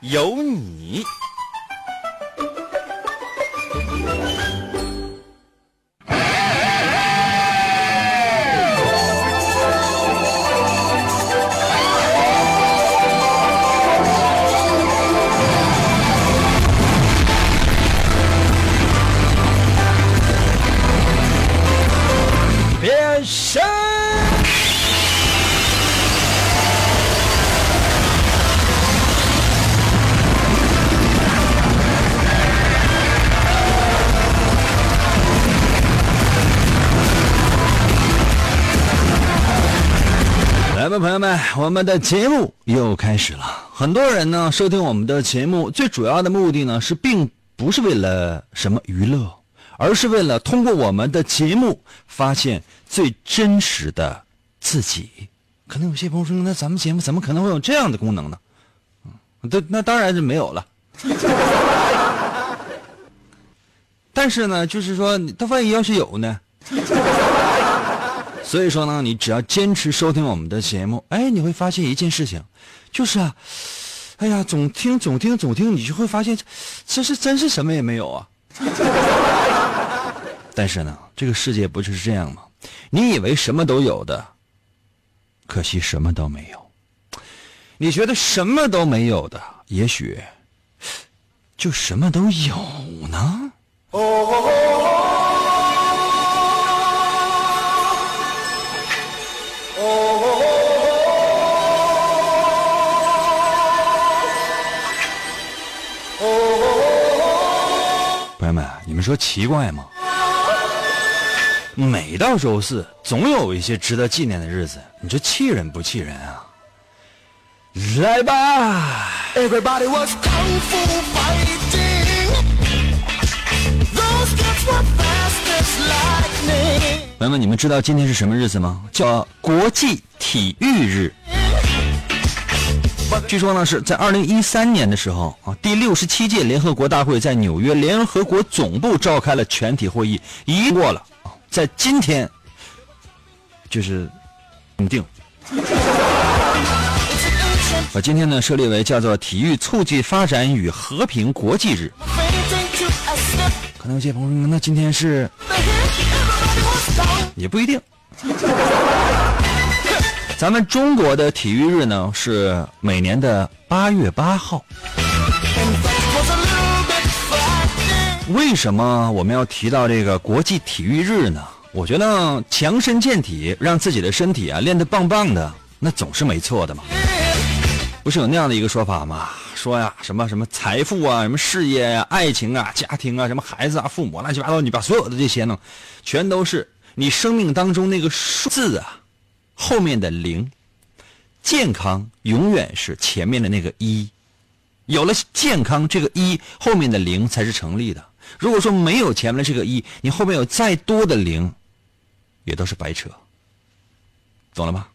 有你。友们，我们的节目又开始了。很多人呢收听我们的节目，最主要的目的呢是并不是为了什么娱乐，而是为了通过我们的节目发现最真实的自己。可能有些朋友说，那咱们节目怎么可能会有这样的功能呢？嗯，这那当然是没有了。但是呢，就是说，他万一要是有呢？所以说呢，你只要坚持收听我们的节目，哎，你会发现一件事情，就是啊，哎呀，总听总听总听，你就会发现，这是真是什么也没有啊。但是呢，这个世界不就是这样吗？你以为什么都有的，可惜什么都没有。你觉得什么都没有的，也许就什么都有呢。们，你说奇怪吗？每到周四，总有一些值得纪念的日子，你说气人不气人啊？来吧！Everybody was kung fu fighting. Those kids were fast as lightning. 朋友们，你们知道今天是什么日子吗？叫国际体育日。据说呢是在二零一三年的时候啊，第六十七届联合国大会在纽约联合国总部召开了全体会议，一过了，在今天就是定。把今天呢设立为叫做体育促进发展与和平国际日。可能有些朋友说，那今天是也不一定。咱们中国的体育日呢是每年的八月八号。为什么我们要提到这个国际体育日呢？我觉得强身健体，让自己的身体啊练得棒棒的，那总是没错的嘛。不是有那样的一个说法吗？说呀，什么什么财富啊，什么事业呀、爱情啊、家庭啊、什么孩子啊、父母乱七八糟，你把所有的这些呢，全都是你生命当中那个数字啊后面的零。健康永远是前面的那个一，有了健康这个一，后面的零才是成立的。如果说没有前面的这个一，你后面有再多的零，也都是白扯。懂了吗？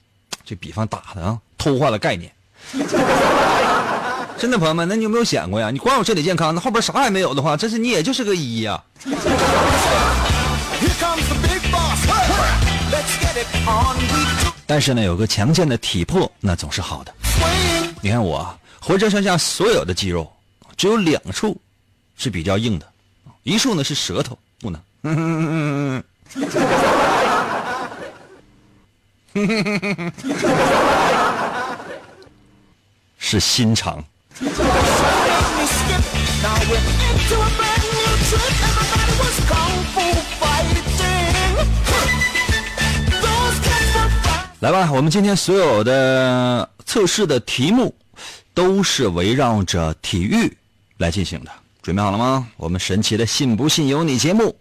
这比方打的啊，偷换了概念。真的，朋友们，那你有没有想过呀？你光有身体健康，那后边啥也没有的话，真是你也就是个一呀、但是呢，有个强健的体魄，那总是好的。你看我啊浑身上下所有的肌肉，只有两处是比较硬的，一处呢是舌头，不能。是心肠。来吧，我们今天所有的测试的题目都是围绕着体育来进行的。准备好了吗？我们神奇的“信不信由你”节目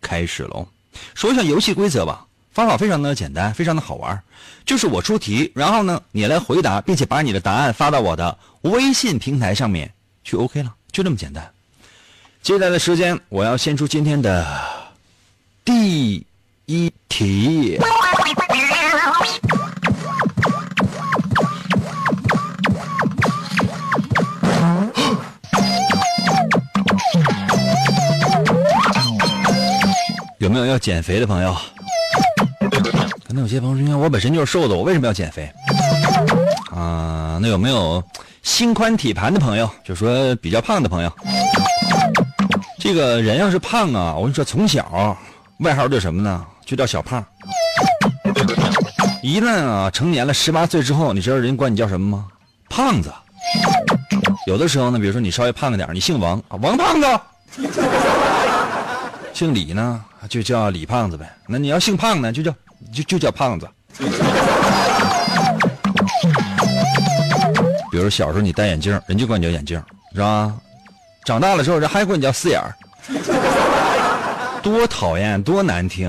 开始喽！说一下游戏规则吧，方法非常的简单，非常的好玩，就是我出题，然后呢你来回答，并且把你的答案发到我的微信平台上面，就 OK 了，就这么简单。接下来的时间，我要先出今天的第一题。有没有要减肥的朋友？可能有些朋友说，我本身就是瘦的，我为什么要减肥？啊，那有没有心宽体盘的朋友？就说比较胖的朋友。这个人要是胖啊，我跟你说，从小外号叫什么呢？就叫小胖。一旦啊成年了，十八岁之后，你知道人管你叫什么吗？胖子。有的时候呢，比如说你稍微胖一点，你姓王啊，王胖子。姓李呢，就叫李胖子呗。那你要姓胖呢，就叫就就叫胖子。比如小时候你戴眼镜，人就管你叫眼镜，是吧？长大了之后，人还管你叫四眼儿，多讨厌，多难听。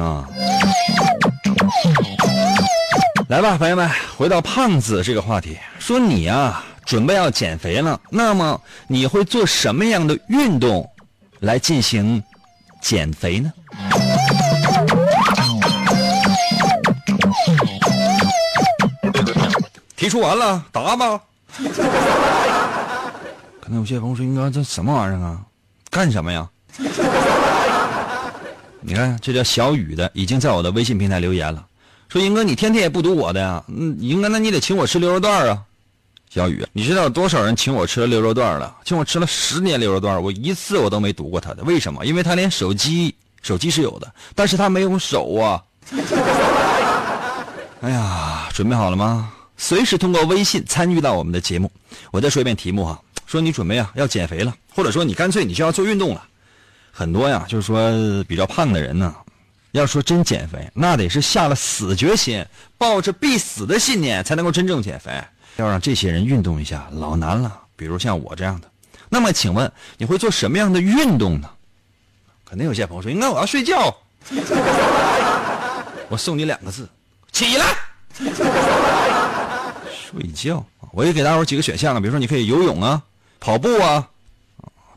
来吧，朋友们，回到胖子这个话题，说你啊，准备要减肥了，那么你会做什么样的运动来进行减肥呢？提出完了，答吧。可能有些朋友说：“应该这什么玩意儿啊？干什么呀？” 你看，这叫小雨的，已经在我的微信平台留言了，说：“英哥，你天天也不读我的呀？嗯，英哥，那你得请我吃溜肉段啊。”小雨，你知道多少人请我吃了牛肉段了？请我吃了十年牛肉段，我一次我都没读过他的，为什么？因为他连手机，手机是有的，但是他没有手啊。哎呀，准备好了吗？随时通过微信参与到我们的节目。我再说一遍题目哈，说你准备啊要减肥了，或者说你干脆你就要做运动了。很多呀，就是说比较胖的人呢，要说真减肥，那得是下了死决心，抱着必死的信念才能够真正减肥。要让这些人运动一下，老难了。比如像我这样的，那么请问你会做什么样的运动呢？肯定有些朋友说，应该我要睡觉。我送你两个字：起来。睡觉，我也给大伙几个选项啊，比如说你可以游泳啊、跑步啊、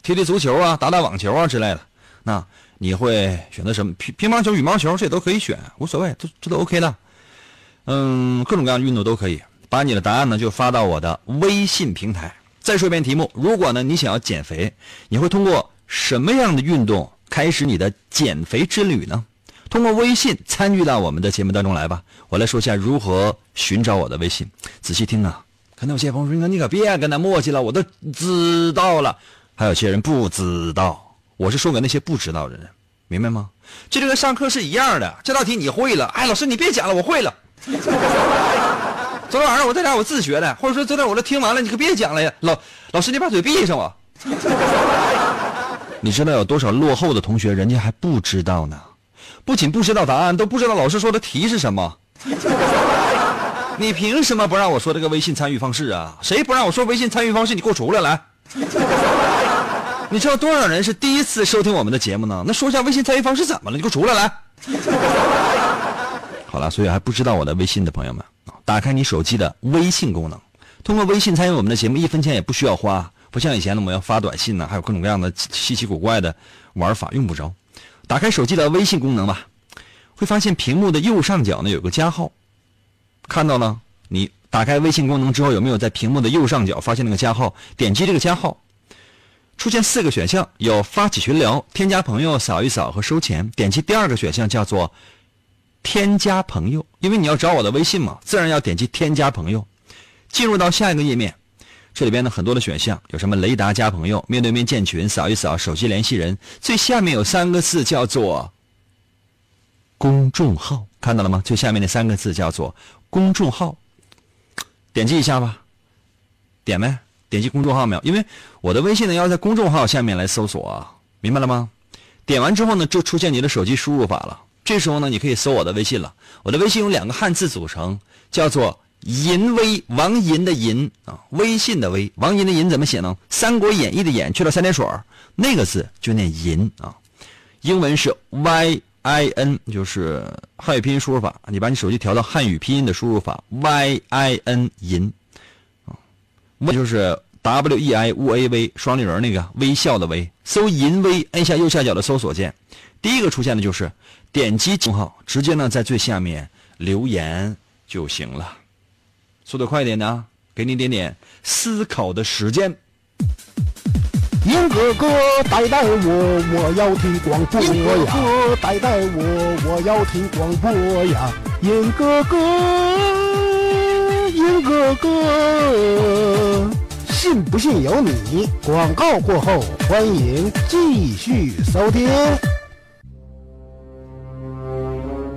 踢踢足球啊、打打网球啊之类的。那你会选择什么？乒乒乓球、羽毛球这也都可以选，无所谓，这这都 OK 的。嗯，各种各样的运动都可以。把你的答案呢就发到我的微信平台。再说一遍题目：如果呢你想要减肥，你会通过什么样的运动开始你的减肥之旅呢？通过微信参与到我们的节目当中来吧。我来说一下如何寻找我的微信。仔细听啊，可能有些朋友说：“你可别跟他磨叽了，我都知道了。”还有些人不知道，我是说给那些不知道的人，明白吗？这就跟上课是一样的。这道题你会了，哎，老师你别讲了，我会了。昨天晚上我在家我自学的，或者说昨天我都听完了，你可别讲了呀。老老师你把嘴闭上吧。你知道有多少落后的同学，人家还不知道呢？不仅不知道答案，都不知道老师说的题是什么。你凭什么不让我说这个微信参与方式啊？谁不让我说微信参与方式？你给我出来来！你知道多少人是第一次收听我们的节目呢？那说一下微信参与方式怎么了？你给我出来来！好了，所以还不知道我的微信的朋友们，打开你手机的微信功能，通过微信参与我们的节目，一分钱也不需要花，不像以前我们要发短信呢，还有各种各样的稀奇古怪的玩法，用不着。打开手机的微信功能吧，会发现屏幕的右上角呢有个加号，看到了？你打开微信功能之后，有没有在屏幕的右上角发现那个加号？点击这个加号，出现四个选项，有发起群聊、添加朋友、扫一扫和收钱。点击第二个选项叫做添加朋友，因为你要找我的微信嘛，自然要点击添加朋友。进入到下一个页面。这里边呢很多的选项，有什么雷达加朋友、面对面建群、扫一扫、手机联系人，最下面有三个字叫做公众号，看到了吗？最下面那三个字叫做公众号，点击一下吧，点没？点击公众号没有？因为我的微信呢要在公众号下面来搜索啊，明白了吗？点完之后呢，就出现你的手机输入法了。这时候呢，你可以搜我的微信了。我的微信有两个汉字组成，叫做。银威王银的银啊，微信的微，王银的银怎么写呢？《三国演义》的演去了三点水那个字就念银啊。英文是 Y I N，就是汉语拼音输入法。你把你手机调到汉语拼音的输入法 Y I N 银啊，那就是 W E I U A V 双立人那个微笑的微，搜淫微，按下右下角的搜索键，第一个出现的就是点击公号，直接呢在最下面留言就行了。速度快一点的啊，给你点点思考的时间。银哥哥带带我，我要听广播呀！银哥哥带带我，我要听广播呀！银哥哥，银哥哥，信不信由你。广告过后，欢迎继续收听。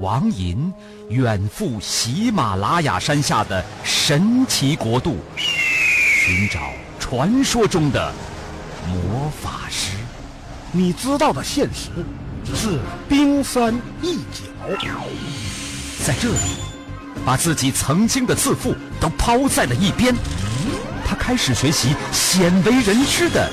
王寅远赴喜马拉雅山下的神奇国度，寻找传说中的魔法师。你知道的现实只是冰山一角。在这里，把自己曾经的自负都抛在了一边，他开始学习鲜为人知的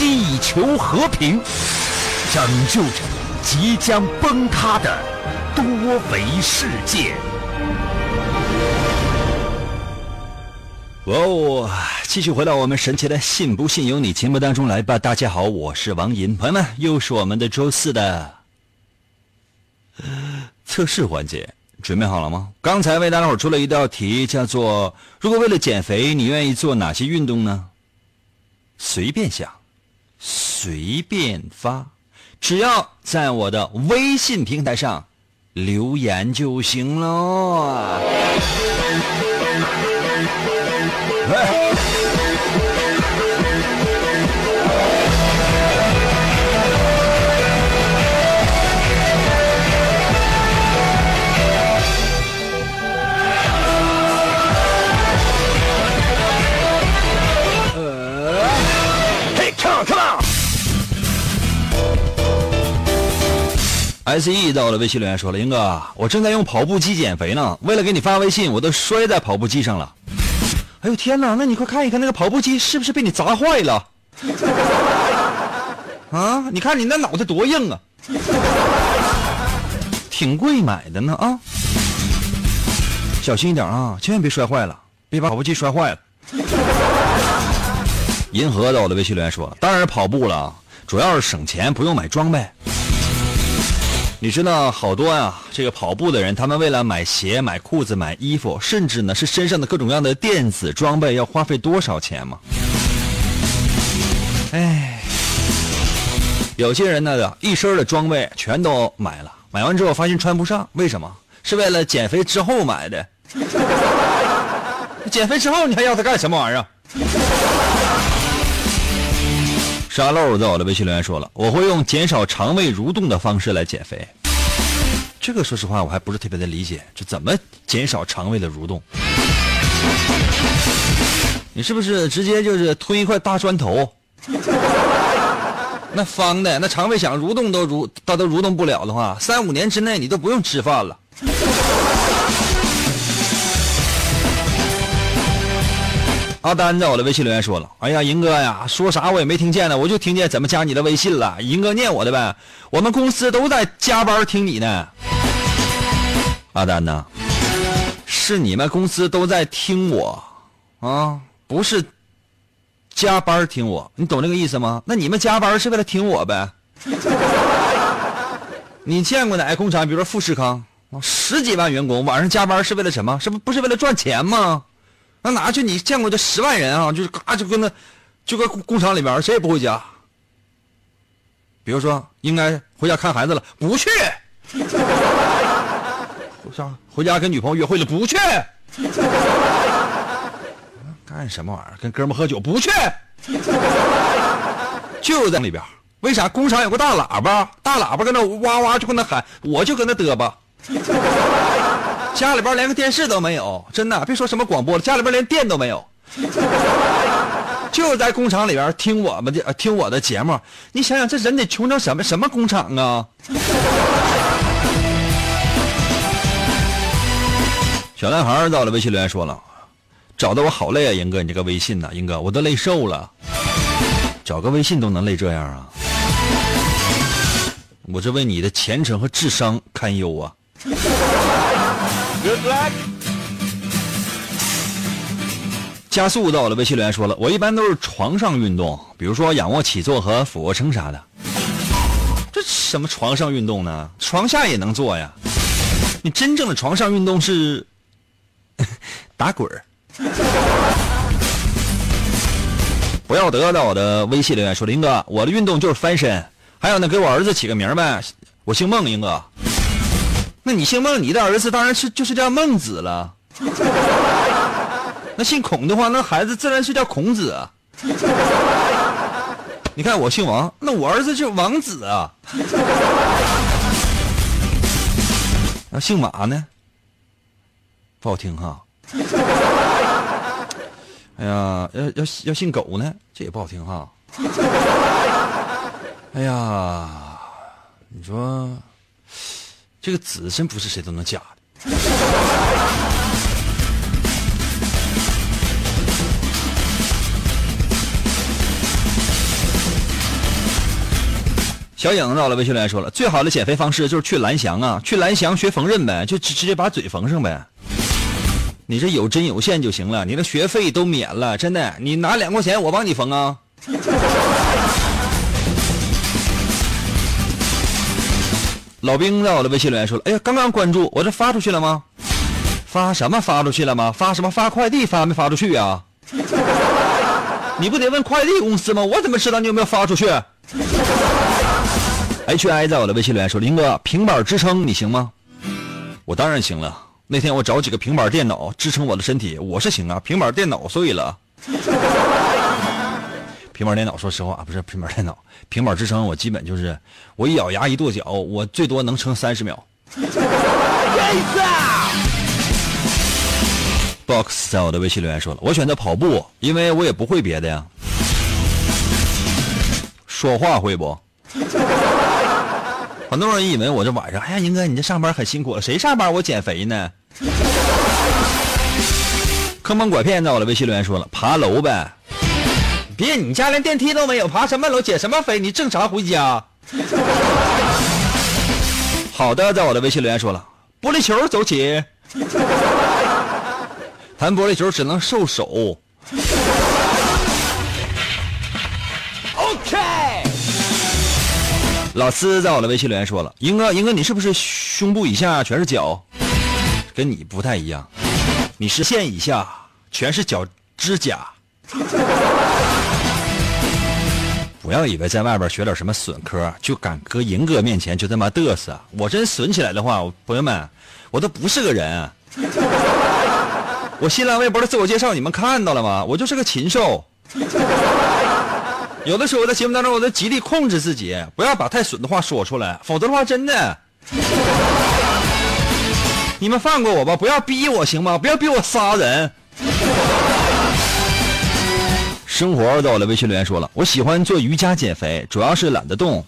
地球和平，拯救着即将崩塌的多维世界。哇哦！继续回到我们神奇的“信不信由你”节目当中来吧。大家好，我是王银，朋友们，又是我们的周四的测试环节，准备好了吗？刚才为大家伙出了一道题，叫做“如果为了减肥，你愿意做哪些运动呢？”随便想，随便发，只要在我的微信平台上留言就行喽。S E 到了微信留言说了：“英哥，我正在用跑步机减肥呢，为了给你发微信，我都摔在跑步机上了。哎呦天哪，那你快看一看那个跑步机是不是被你砸坏了？啊，你看你那脑袋多硬啊，挺贵买的呢啊，小心一点啊，千万别摔坏了，别把跑步机摔坏了。”银河到了微信留言说：“当然跑步了，主要是省钱，不用买装备。”你知道好多呀、这个跑步的人，他们为了买鞋、买裤子、买衣服，甚至呢是身上的各种各样的电子装备，要花费多少钱吗？哎，有些人呢，一身的装备全都买了，买完之后发现穿不上，为什么？是为了减肥之后买的。减肥之后你还要它干什么玩意儿？沙漏在我的微信留言说了，我会用减少肠胃蠕动的方式来减肥。这个说实话我还不是特别的理解，这怎么减少肠胃的蠕动？你是不是直接就是吞一块大砖头？那方的，那肠胃想蠕动都蠕，它都蠕动不了的话，三五年之内你都不用吃饭了。阿丹在我的微信留言说了：“哎呀，银哥呀，说啥我也没听见呢，我就听见怎么加你的微信了。银哥念我的呗，我们公司都在加班听你呢。”阿丹呐，是你们公司都在听我啊，不是加班听我，你懂这个意思吗？那你们加班是为了听我呗？你见过哪个工厂，比如说富士康，十几万员工晚上加班是为了什么？是不不是为了赚钱吗？那哪去？你见过这十万人啊？就是嘎就跟那，就搁工厂里边，谁也不回家，比如说应该回家看孩子了，不去。上回家跟女朋友约会了，不去。干什么玩意儿？跟哥们喝酒不去。就在里边，为啥工厂有个大喇叭？大喇叭搁那哇哇就搁那喊，我就搁那嘚吧。家里边连个电视都没有，真的，别说什么广播了，家里边连电都没有。就在工厂里边听我们的、听我的节目，你想想这人得穷成什么什么工厂啊？小男孩到了微信留言说了，找的我好累啊，英哥，你这个微信呐、英哥，我都累瘦了，找个微信都能累这样啊？我这为你的前程和智商堪忧啊！Good luck. 加速到了，微信留言说了，我一般都是床上运动，比如说仰卧起坐和俯卧撑啥的。这什么床上运动呢？床下也能做呀。你真正的床上运动是 打滚儿。不要得到我的微信留言说，林哥，我的运动就是翻身。还有呢，给我儿子起个名呗，我姓孟，英哥。那你姓孟，你的儿子当然是就是叫孟子了。那姓孔的话，那孩子自然是叫孔子啊。你看我姓王，那我儿子就王子啊。那姓马呢？不好听哈。哎呀，要要要姓狗呢，这也不好听哈。哎呀，你说这个子真不是谁都能嫁的。小影到了，微信留言说了，最好的减肥方式就是去蓝翔啊，去蓝翔学缝纫呗，就直直接把嘴缝上呗。你这有针有线就行了，你的学费都免了，真的，你拿两块钱我帮你缝啊。老兵在我的微信留言说了，哎呀，刚刚关注，我这发出去了吗？发什么发出去了吗？发什么发快递发没发出去啊？你不得问快递公司吗？我怎么知道你有没有发出去？H I 在我的微信留言说：“林哥，平板支撑你行吗？”我当然行了。那天我找几个平板电脑支撑我的身体，我是行啊。平板电脑碎了，平板电脑说实话不是平板电脑，平板支撑我基本就是我一咬牙一跺脚，我最多能撑三十秒。Box 在我的微信留言说了，我选择跑步，因为我也不会别的呀。说话会不？很多人以为我这晚上，哎呀，宁哥，你这上班很辛苦了，谁上班我减肥呢？坑蒙拐骗在我的微信留言说了，爬楼呗。别，你家连电梯都没有，爬什么楼？减什么肥？你正常回家。好的，在我的微信留言说了，玻璃球走起。弹玻璃球只能瘦手。OK. 老师在我的微信留言说了，英哥，英哥，你是不是胸部以下全是脚？跟你不太一样，你是线以下全是脚指甲。不要以为在外边学点什么损科，就敢搁银哥面前就这么嘚瑟。我真损起来的话，朋友们，我都不是个人。我新浪微博的自我介绍你们看到了吗？我就是个禽兽。有的时候我在节目当中，我都极力控制自己，不要把太损的话说出来，否则的话真的，你们放过我吧，不要逼我行吗？不要逼我杀人。生活在我的微信留言说了，我喜欢做瑜伽减肥，主要是懒得动。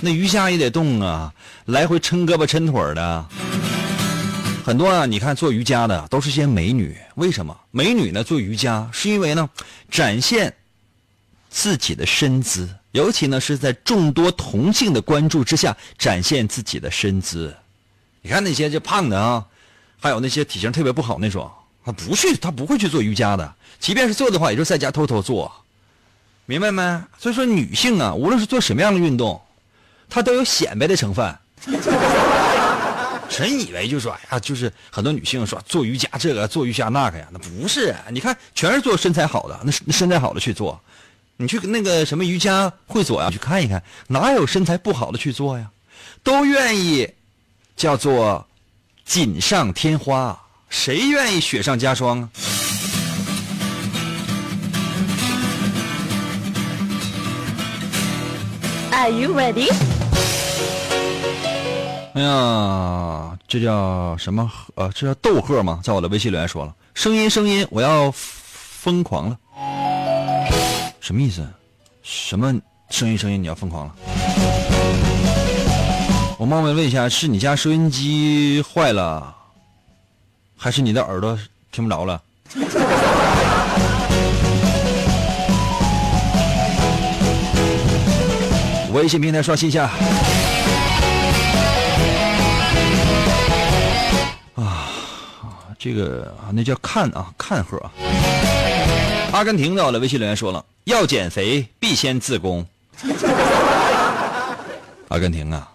那瑜伽也得动啊，来回抻胳膊抻腿的。很多啊，你看做瑜伽的都是些美女，为什么？美女呢做瑜伽是因为呢，展现自己的身姿，尤其呢是在众多同性的关注之下展现自己的身姿。你看那些就胖的啊，还有那些体型特别不好那种，他不去，他不会去做瑜伽的。即便是做的话，也就在家偷偷做，明白没？所以说，女性啊，无论是做什么样的运动，她都有显摆的成分。真以为就说，哎呀，就是很多女性说做瑜伽这个做瑜伽那个呀，那不是。你看，全是做身材好的，那那身材好的去做，你去那个什么瑜伽会所呀、去看一看，哪有身材不好的去做呀？都愿意叫做锦上添花，谁愿意雪上加霜啊？Are you ready？哎呀，这叫什么？呃，这叫逗贺吗？在我的微信留言说了，声音声音，我要疯狂了，什么意思？什么声音声音？你要疯狂了？我冒昧问一下，是你家收音机坏了，还是你的耳朵听不着了？微信平台刷新一下。啊这个啊，那叫看啊，看贺啊。阿根廷的微信留言说了，要减肥必先自宫。阿根廷啊，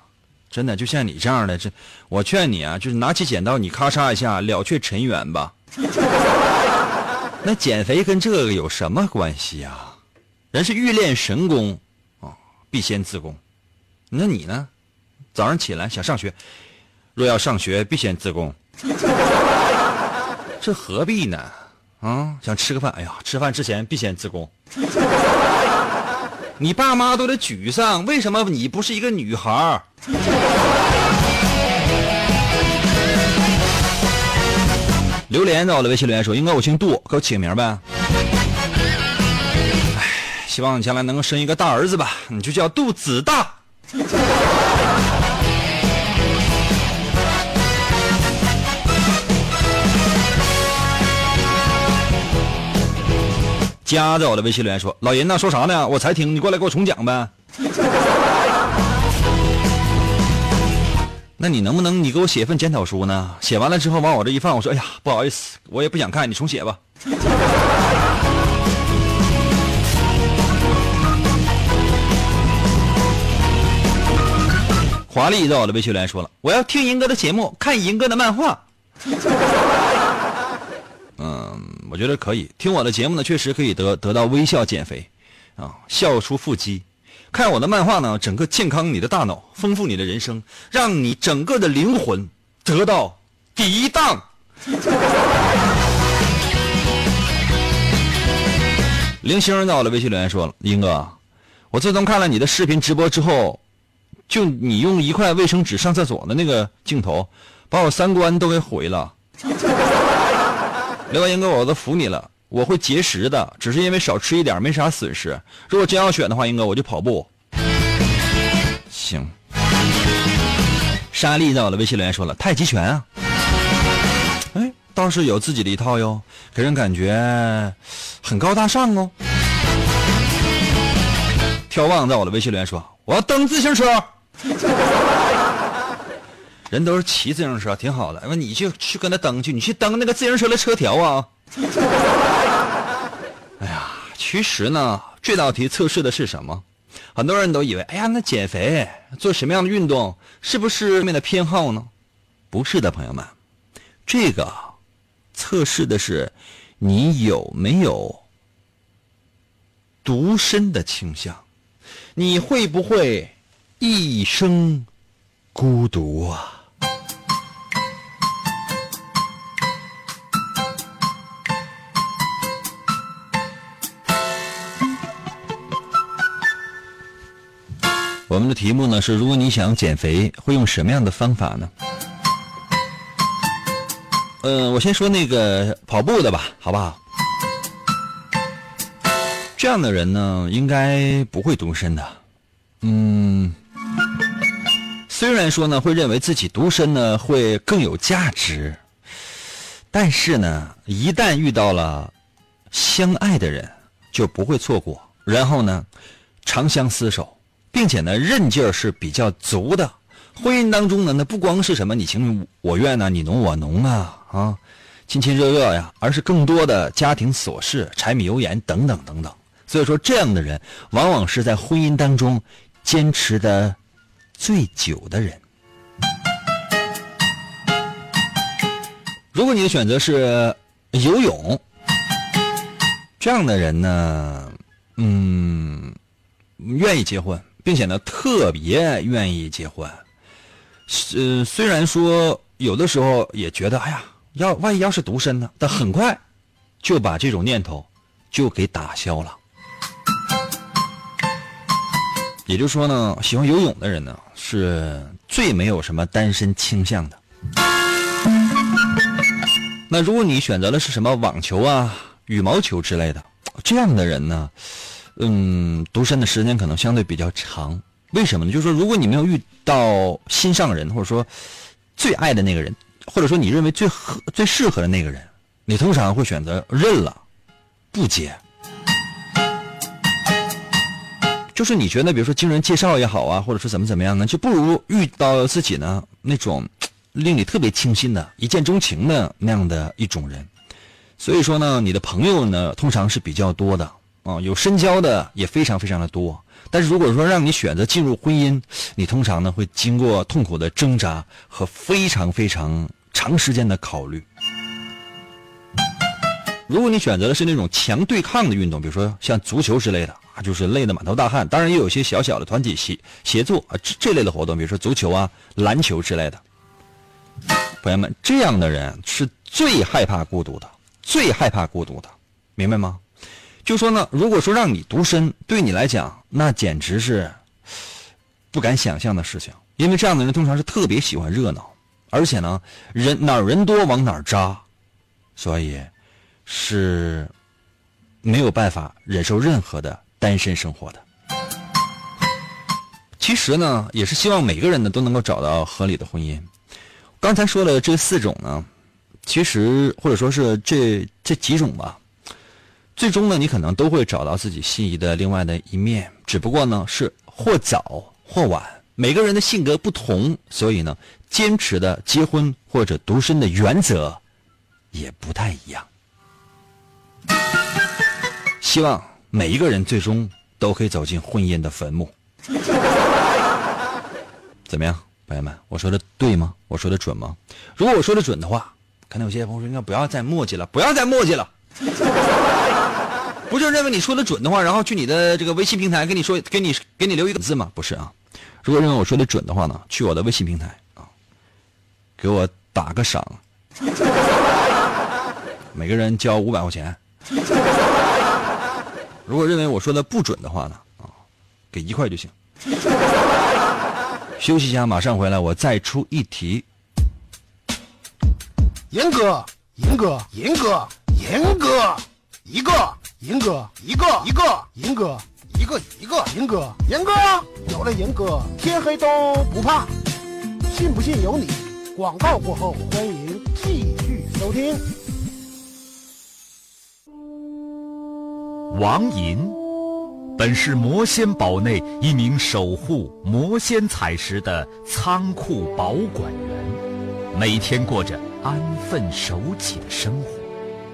真的就像你这样的，这我劝你啊，就是拿起剪刀，你咔嚓一下了却尘缘吧。那减肥跟这个有什么关系啊？人是欲练神功啊，必先自宫。那你呢？早上起来想上学，若要上学，必先自宫。这何必呢？啊，想吃个饭，哎呀，吃饭之前必先自宫。你爸妈都得沮丧，为什么你不是一个女孩儿？榴莲在我的微信留言说：“应该我姓杜，给我起个名呗。”哎，希望你将来能够生一个大儿子吧，你就叫杜子大。加在我的微信留言说：“老人呐，说啥呢？我才听，你过来给我重讲呗。”那你能不能你给我写一份检讨书呢？写完了之后往我这一放，我说：“哎呀，不好意思，我也不想看，你重写吧。”华丽在我的微信留言说了：“我要听银哥的节目，看银哥的漫画。” 嗯，我觉得可以听我的节目呢，确实可以得得到微笑减肥，啊，笑出腹肌。看我的漫画呢，整个健康你的大脑，丰富你的人生，让你整个的灵魂得到涤荡。零星在我的微信留言说了：“英哥，我自从看了你的视频直播之后，就你用一块卫生纸上厕所的那个镜头，把我三观都给毁了。”刘英哥，我都服你了，我会节食的，只是因为少吃一点，没啥损失。如果真要选的话，英哥我就跑步。行。莎莉在我的微信留言说了，太极拳啊，哎，倒是有自己的一套哟，给人感觉很高大上哦。眺望在我的微信留言说，我要蹬自行车。人都是骑自行车，挺好的。那你就去跟他蹬去，你去蹬那个自行车的车条啊。哎呀，其实呢，这道题测试的是什么？很多人都以为，哎呀，那减肥做什么样的运动，是不是面的偏好呢？不是的，朋友们，这个测试的是你有没有独身的倾向，你会不会一生孤独啊？我们的题目呢是：如果你想减肥，会用什么样的方法呢？嗯、我先说那个跑步的吧，好不好？这样的人呢，应该不会独身的。嗯，虽然说呢，会认为自己独身呢会更有价值，但是呢，一旦遇到了相爱的人，就不会错过，然后呢，长相厮守。并且呢，韧劲儿是比较足的。婚姻当中呢，那不光是什么你情我愿呐、你侬我侬啊啊，亲亲热热呀，而是更多的家庭琐事、柴米油盐等等等等。所以说，这样的人往往是在婚姻当中坚持的最久的人。如果你的选择是游泳，这样的人呢，嗯，愿意结婚，并且呢特别愿意结婚。呃，虽然说有的时候也觉得，哎呀，要万一要是独身呢，但很快就把这种念头就给打消了。也就是说呢，喜欢游泳的人呢，是最没有什么单身倾向的。那如果你选择的是什么网球啊、羽毛球之类的，这样的人呢，嗯，独身的时间可能相对比较长。为什么呢？就是说，如果你没有遇到心上人，或者说最爱的那个人，或者说你认为最合、最适合的那个人，你通常会选择认了，不结。就是你觉得，比如说经人介绍也好啊，或者说怎么怎么样呢，就不如遇到自己呢那种令你特别倾心的、一见钟情的那样的一种人。所以说呢，你的朋友呢通常是比较多的啊，有深交的也非常非常的多。但是如果说让你选择进入婚姻，你通常呢会经过痛苦的挣扎和非常非常长时间的考虑。如果你选择的是那种强对抗的运动，比如说像足球之类的啊，就是累得满头大汗。当然也有一些小小的团体协协作啊，这这类的活动，比如说足球啊、篮球之类的。朋友们，这样的人是最害怕孤独的，最害怕孤独的，明白吗？就说呢，如果说让你独身，对你来讲，那简直是不敢想象的事情。因为这样的人通常是特别喜欢热闹，而且呢，人哪人多往哪扎，所以是没有办法忍受任何的单身生活的。其实呢，也是希望每个人呢都能够找到合理的婚姻。刚才说的这四种呢，其实或者说是这这几种吧，最终呢，你可能都会找到自己心仪的另外的一面，只不过呢是或早或晚。每个人的性格不同，所以呢，坚持的结婚或者独身的原则也不太一样。希望每一个人最终都可以走进婚姻的坟墓。怎么样，朋友们？我说的对吗？我说的准吗？如果我说的准的话，可能有些朋友说：“应该不要再墨迹了，不要再墨迹了。”不就认为你说的准的话，然后去你的这个微信平台跟你说，给你给你留一个字吗？不是啊。如果认为我说的准的话呢，去我的微信平台啊，给我打个赏，每个人交五百块钱。如果认为我说的不准的话呢，啊，给一块就行。休息一下，马上回来，我再出一题。严哥，严哥，严哥，严哥，一个，严哥，一个，一个，银哥，一个，一个，银哥，银哥，有了银哥，天黑都不怕，信不信由你。广告过后，欢迎继续收听。王银，本是魔仙堡内一名守护魔仙彩石的仓库保管员，每天过着安分守己的生活。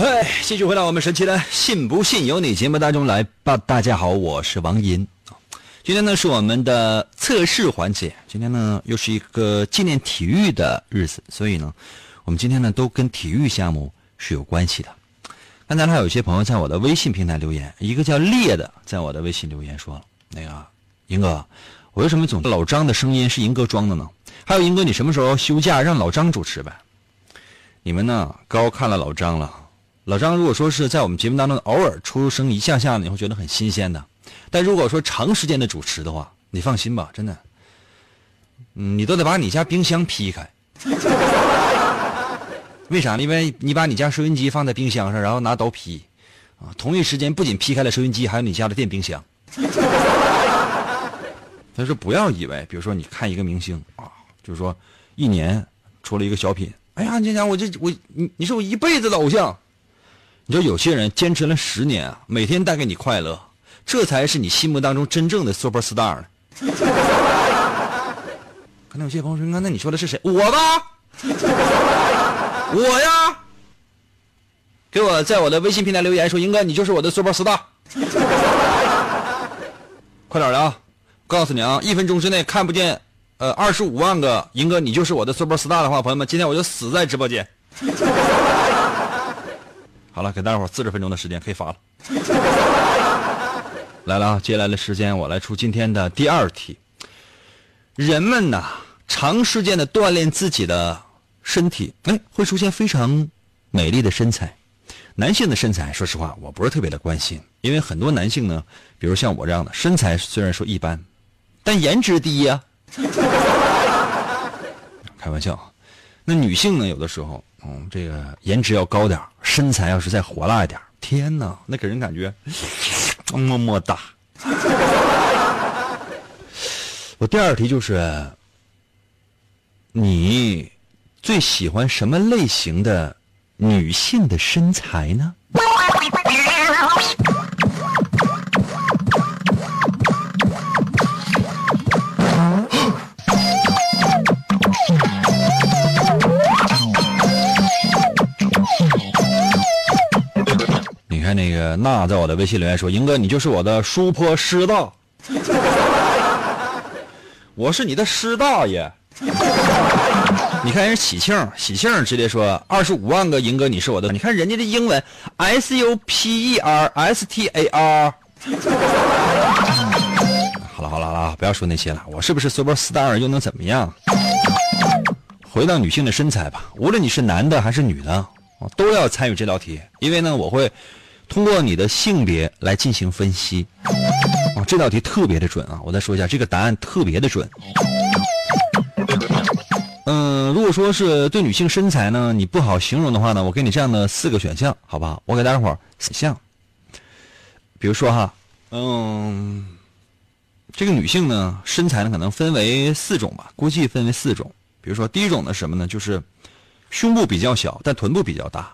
哎，继续回到我们神奇的“信不信由你”节目当中来吧。大家好，我是王银。今天呢是我们的测试环节，今天呢又是一个纪念体育的日子，所以呢，我们今天呢都跟体育项目是有关系的。刚才还有一些朋友在我的微信平台留言，一个叫烈的在我的微信留言说：“那个银哥，我为什么总老张的声音是银哥装的呢？还有银哥，你什么时候休假让老张主持呗？你们呢高看了老张了。”老张如果说是在我们节目当中偶尔出声一下下，你会觉得很新鲜的。但如果说长时间的主持的话，你放心吧，真的，你都得把你家冰箱劈开。为啥？因为你把你家收音机放在冰箱上，然后拿刀劈，啊，同一时间不仅劈开了收音机，还有你家的电冰箱。他说不要以为，比如说你看一个明星啊，就是说一年出了一个小品，哎呀，你讲我这我你你是我一辈子的偶像。你说有些人坚持了十年啊，每天带给你快乐，这才是你心目当中真正的 super star 呢。可能有些朋友说，那那你说的是谁？我吧，我呀。给我在我的微信平台留言说，英哥你就是我的 super star。快点的啊！告诉你啊，一分钟之内看不见呃二十五万个英哥你就是我的 super star 的话，朋友们，今天我就死在直播间。好了，给大伙儿四十分钟的时间可以发了。来了啊，接下来的时间我来出今天的第二题。人们呐，长时间的锻炼自己的身体，哎，会出现非常美丽的身材。男性的身材，说实话，我不是特别的关心，因为很多男性呢，比如像我这样的身材虽然说一般，但颜值低呀、开玩笑，那女性呢，有的时候，嗯，这个颜值要高点身材要是再火辣一点天哪，那给人感觉么么哒。我第二题就是，你最喜欢什么类型的女性的身材呢？看那个娜在我的微信留言说：“英哥，你就是我的叔坡师大，我是你的师大爷。”你看人喜庆，喜庆直接说二十五万个英哥，你是我的。你看人家的英文 S U P E R S T A R。好了好了好了，不要说那些了。我是不是 super star 又能怎么样？回到女性的身材吧，无论你是男的还是女的，啊都要参与这道题，因为呢，我会通过你的性别来进行分析。啊，这道题特别的准啊！我再说一下，这个答案特别的准。嗯，如果说是对女性身材呢，你不好形容的话呢，我给你这样的四个选项，好吧？我给大家伙儿选项。比如说哈，嗯，这个女性呢，身材呢可能分为四种吧，估计分为四种。比如说第一种呢什么呢？就是胸部比较小，但臀部比较大，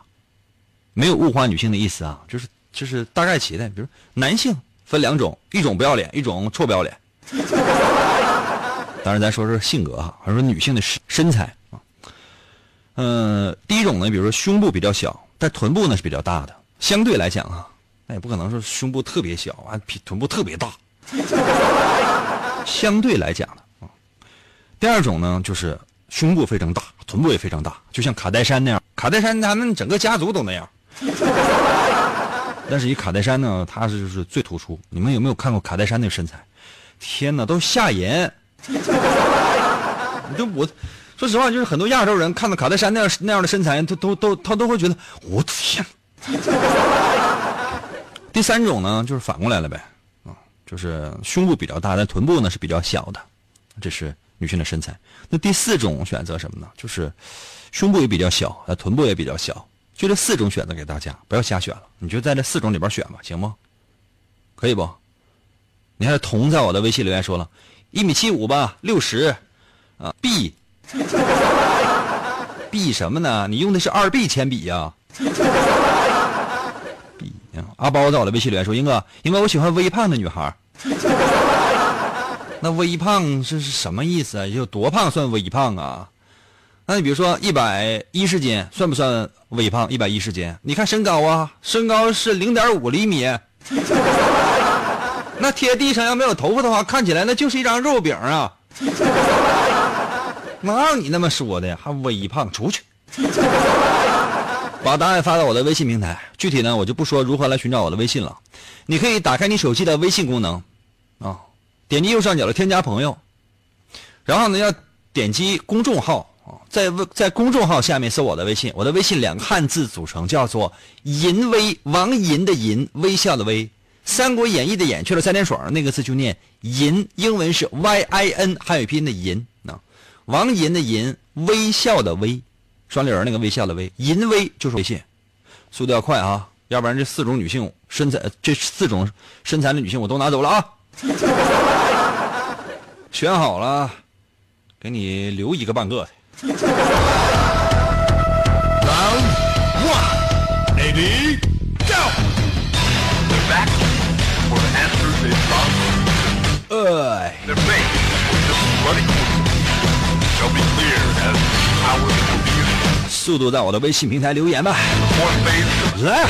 没有物化女性的意思啊，就是就是大概齐的。比如男性分两种，一种不要脸，一种臭不要脸。当然，咱说说性格哈，还是说女性的身身材啊。嗯、第一种呢，比如说胸部比较小，但臀部呢是比较大的，相对来讲啊，那也不可能说胸部特别小啊，比臀部特别大，相对来讲呢啊。第二种呢，就是胸部非常大，臀部也非常大，就像卡戴珊那样。卡戴珊他们整个家族都那样，但是以卡戴珊呢，他是就是最突出。你们有没有看过卡戴珊那个身材？天哪，都吓人！你就我，说实话，就是很多亚洲人看到卡戴珊那样那样的身材，他都都他都会觉得我天。第三种呢，就是反过来了呗，啊，就是胸部比较大，但臀部呢是比较小的，这是女性的身材。那第四种选择什么呢？就是胸部也比较小，呃，臀部也比较小。就这四种选择给大家，不要瞎选了，你就在这四种里边选吧，行吗？可以不？你看童在我的微信留言说了，一米七五吧，六十，啊，B。B 什么呢？你用的是二 B 铅笔呀、B 啊，阿包在我的微信留言说：“英哥，英哥，我喜欢微胖的女孩。”那微胖是是什么意思啊？有多胖算微胖啊？那你比如说一百一十斤，算不算微胖？一百一十斤，你看身高啊，身高是零点五厘米。那贴地上要没有头发的话，看起来那就是一张肉饼啊！哪有你那么说的？还微胖，出去！把答案发到我的微信平台，具体呢我就不说如何来寻找我的微信了。你可以打开你手机的微信功能，啊，点击右上角的添加朋友，然后呢要点击公众号，在在公众号下面搜我的微信，我的微信两个汉字组成，叫做“淫微”，王淫的淫，微笑的微，《三国演义》的演去了三点水那个字就念淫，英文是 Y I N 汉语拼音的淫啊。王银的银，微笑的微，双立人那个微笑的微，银微就是微信，速度要快啊，要不然这四种女性身材，这四种身材的女性我都拿走了啊。选好了，给你留一个半个的。Round one. Ready, go. Back for the answers is wrong. The face just running shall be clear as power to be. 速度在我的微信平台留言吧。来，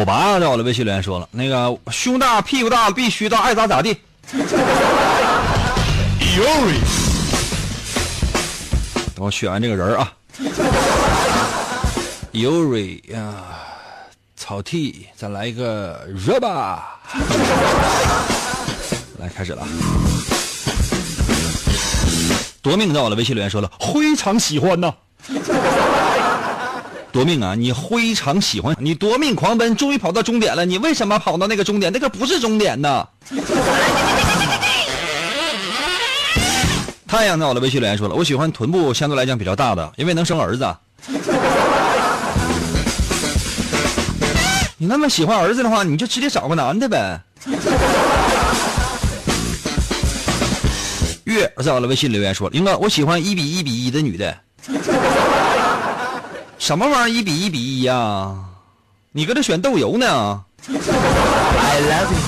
欧巴在我的微信留言说了，那个胸大屁股大必须大，爱咋咋地。等我选完这个人儿啊。Yuri 呀，草 T，再来一个 Raba。来，开始了啊。夺命在我的微信留言说了，非常喜欢呐。夺命啊！你非常喜欢，你夺命狂奔，终于跑到终点了。你为什么跑到那个终点？那个不是终点呢。太阳在我的微信留言说了，我喜欢臀部相对来讲比较大的，因为能生儿子。你那么喜欢儿子的话，你就直接找个男的呗。月在我的微信留言说，林哥，我喜欢一比一比一的女的。什么玩意儿一比一比一呀、你搁这选豆油呢？I love you。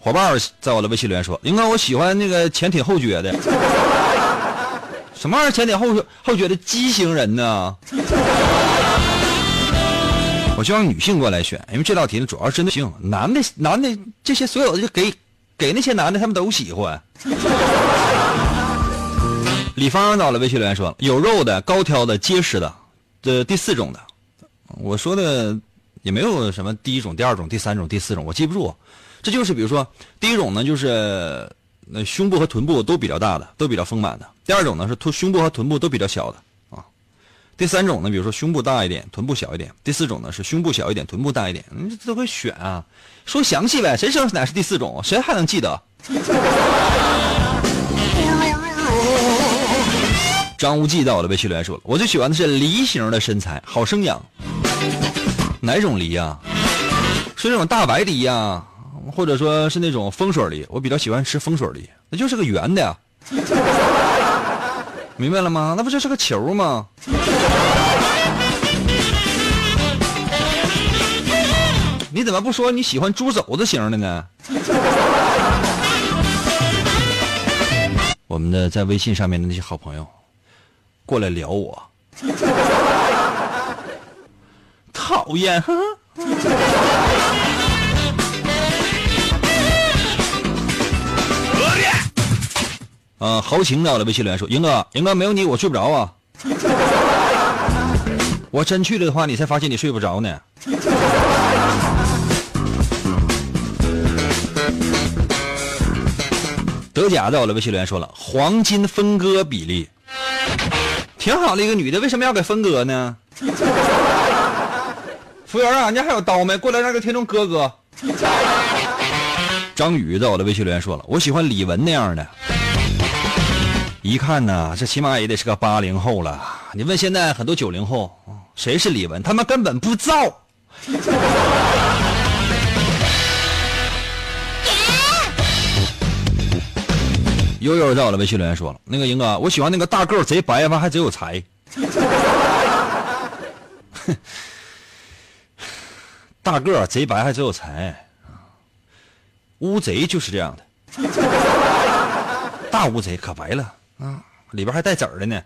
伙伴儿在我的微信留言说：“林哥，我喜欢那个前挺后撅的。什么玩意儿前挺后后撅的畸形人呢？我希望女性过来选，因为这道题呢主要是针对性，男的男的这些所有的就给给那些男的他们都喜欢。李芳到了微信留言说：有肉的、高挑的、结实的，这第四种的。我说的也没有什么第一种、第二种、第三种、第四种，我记不住。这就是比如说，第一种呢，就是那胸部和臀部都比较大的，都比较丰满的；第二种呢是臀胸部和臀部都比较小的啊；第三种呢，比如说胸部大一点，臀部小一点；第四种呢是胸部小一点，臀部大一点。你这都会选啊，说详细呗，谁知道哪是第四种？谁还能记得？张无忌在我的微信留言说了，我最喜欢的是梨形的身材，好生养。哪种梨呀、是那种大白梨呀、或者说是那种风水梨？我比较喜欢吃风水梨，那就是个圆的呀。明白了吗？那不就是个球吗？你怎么不说你喜欢猪肘子型的呢？我们的在微信上面的那些好朋友，过来撩我，讨厌，呵呵。呃，豪情在我的微信留言说：“英哥，英哥没有你我睡不着啊！我真去了的话，你才发现你睡不着呢。”德甲在我的微信留言说了：“黄金分割比例，挺好的一个女的，为什么要给分割呢？” 服务员啊，你还有刀没？过来让个听众哥哥。张宇在我的微信留言说了：“我喜欢李玟那样的。”一看呢，这起码也得是个八零后了。你问现在很多九零后，谁是李玟？他们根本不造。悠悠在我的微信留言说了：“那个英哥，我喜欢那个大个儿贼白完还贼有才。”大个儿贼白还贼有才，乌贼就是这样的。大乌贼可白了啊，里边还带籽儿的呢。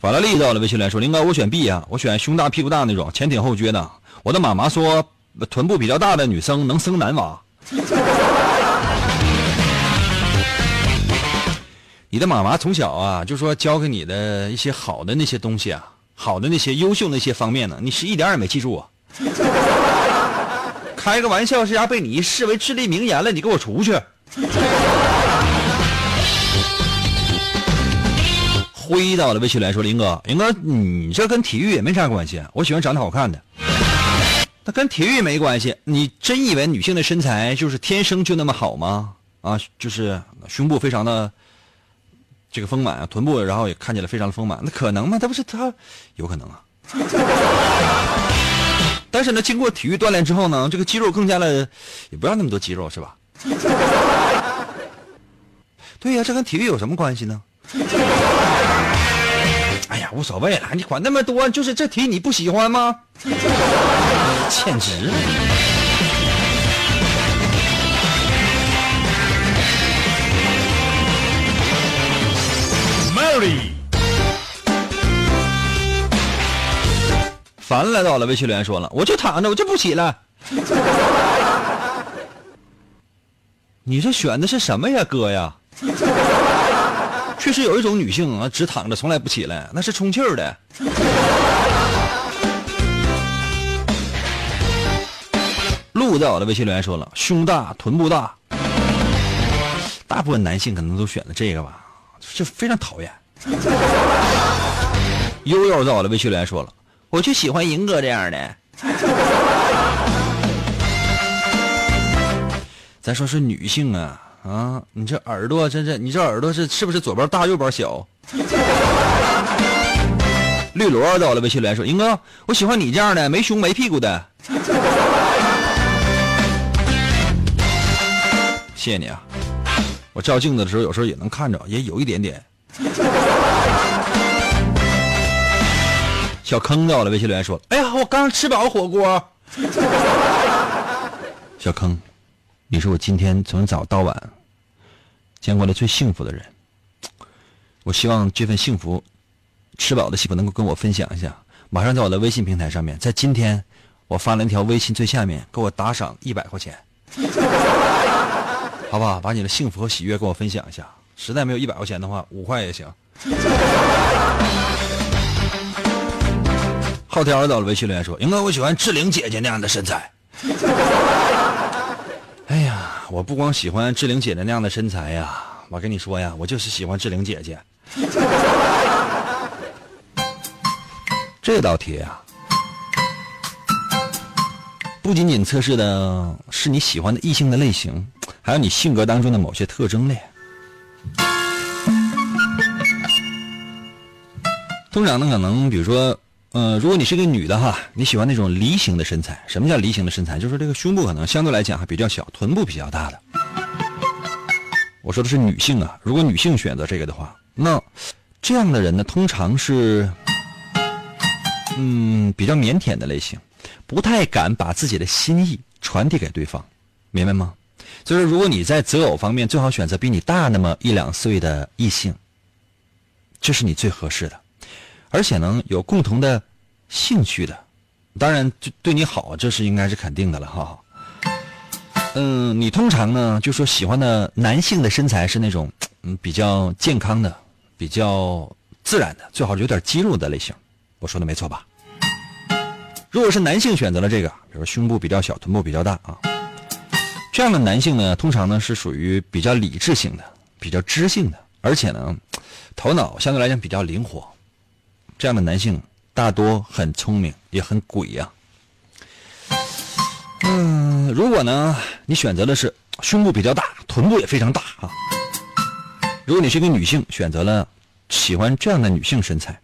法拉利在我的微信留言说：“林哥，我选 B 啊，我选胸大屁股大那种，前挺后撅的。我的妈妈说，臀部比较大的女生能生男娃。”你的妈妈从小啊，就说教给你的一些好的那些东西啊，好的那些优秀那些方面呢，你是一点也没记住啊。开个玩笑，这家被你视为至理名言了，你给我出去！挥到了微信来说，林哥，林哥，你这跟体育也没啥关系。我喜欢长得好看的，那跟体育没关系。你真以为女性的身材就是天生就那么好吗？啊，就是胸部非常的这个丰满，臀部然后也看起来非常的丰满，那可能吗？他不是他有可能啊。但是呢，经过体育锻炼之后呢，这个肌肉更加的，也不要那么多肌肉是吧？对呀、这跟体育有什么关系呢？哎呀，无所谓了，你管那么多，就是这题你不喜欢吗？欠职。Mary，烦来到了，微信留言说了，我就躺着，我就不起来。你这选的是什么呀，哥呀？确实有一种女性啊，只躺着从来不起来，那是充气儿的。鹿在我的微信留言说了，胸大，臀部大。大部分男性可能都选的这个吧，就非常讨厌。悠悠在我的微信留言说了，我就喜欢银哥这样的。咱说是女性啊啊，你这耳朵真是，你这耳朵是是不是左边大右边小？绿萝在我的微信留言说，银哥，我喜欢你这样的，没胸没屁股的。谢谢你啊，我照镜子的时候有时候也能看着，也有一点点。小坑在我的微信留言说：“哎呀，我刚吃饱火锅。”小坑，你是我今天从早到晚见过的最幸福的人。我希望这份幸福，吃饱的幸福能够跟我分享一下。马上在我的微信平台上面，在今天我发了一条微信，最下面给我打赏一百块钱，好不好？把你的幸福和喜悦跟我分享一下。实在没有一百块钱的话，五块也行。后条到了微信留言说：“英哥，我喜欢志玲姐姐那样的身材。”哎呀，我不光喜欢志玲姐姐那样的身材呀，我跟你说呀，我就是喜欢志玲姐姐。这道题啊，不仅仅测试的是你喜欢的异性的类型，还有你性格当中的某些特征嘞。通常呢，可能比如说，呃，如果你是个女的哈，你喜欢那种梨形的身材。什么叫梨形的身材？就是这个胸部可能相对来讲还比较小，臀部比较大的。我说的是女性啊，如果女性选择这个的话，那这样的人呢，通常是，嗯，比较腼腆的类型，不太敢把自己的心意传递给对方，明白吗？所以说，如果你在择偶方面最好选择比你大那么一两岁的异性，这是你最合适的。而且呢，有共同的兴趣的，当然就对你好，这是应该是肯定的了哈。嗯，你通常呢，就说喜欢的男性的身材是那种嗯比较健康的、比较自然的，最好是有点肌肉的类型。我说的没错吧？如果是男性选择了这个，比如胸部比较小、臀部比较大啊，这样的男性呢，通常呢是属于比较理智性的、比较知性的，而且呢，头脑相对来讲比较灵活。这样的男性大多很聪明，也很鬼呀、嗯，如果呢，你选择的是胸部比较大，臀部也非常大啊。如果你是一个女性，选择了喜欢这样的女性身材，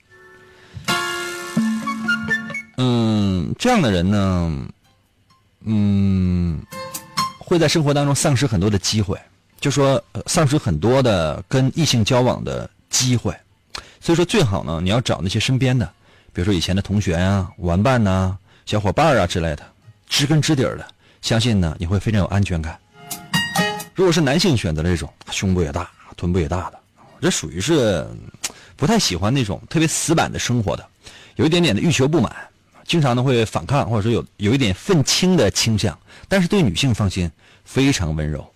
嗯，这样的人呢，嗯，会在生活当中丧失很多的机会，就说、丧失很多的跟异性交往的机会。所以说最好呢，你要找那些身边的，比如说以前的同学啊、玩伴呐、小伙伴啊之类的，知根知底儿的，相信呢你会非常有安全感。如果是男性选择这种胸部也大、臀部也大的，这属于是不太喜欢那种特别死板的生活的，有一点点的欲求不满，经常呢会反抗或者说有有一点愤青的倾向，但是对女性放心，非常温柔。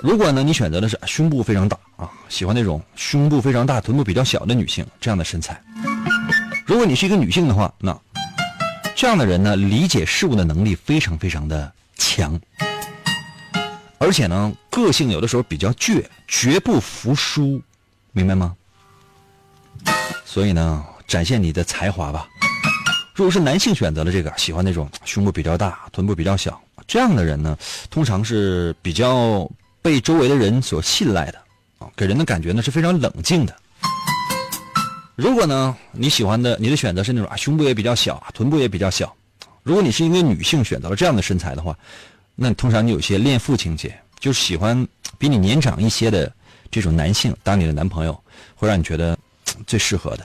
如果呢，你选择的是胸部非常大啊，喜欢那种胸部非常大、臀部比较小的女性这样的身材。如果你是一个女性的话，那这样的人呢，理解事物的能力非常非常的强，而且呢，个性有的时候比较倔，绝不服输，明白吗？所以呢，展现你的才华吧。如果是男性选择了这个，喜欢那种胸部比较大、臀部比较小这样的人呢，通常是比较被周围的人所信赖的，啊，给人的感觉呢是非常冷静的。如果呢你喜欢的你的选择是那种啊胸部也比较小，臀部也比较小，如果你是一个女性选择了这样的身材的话，那通常你有些恋父情节，就喜欢比你年长一些的这种男性当你的男朋友，会让你觉得最适合的。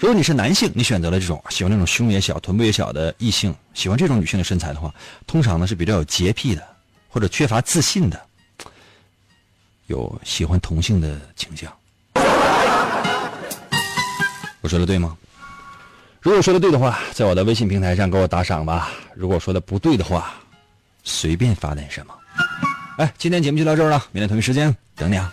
如果你是男性，你选择了这种喜欢那种胸也小、臀部也小的异性，喜欢这种女性的身材的话，通常呢是比较有洁癖的，或者缺乏自信的，有喜欢同性的倾向。我说的对吗？如果说的对的话，在我的微信平台上给我打赏吧。如果说的不对的话，随便发点什么。哎，今天节目就到这儿了，明天同一时间等你啊。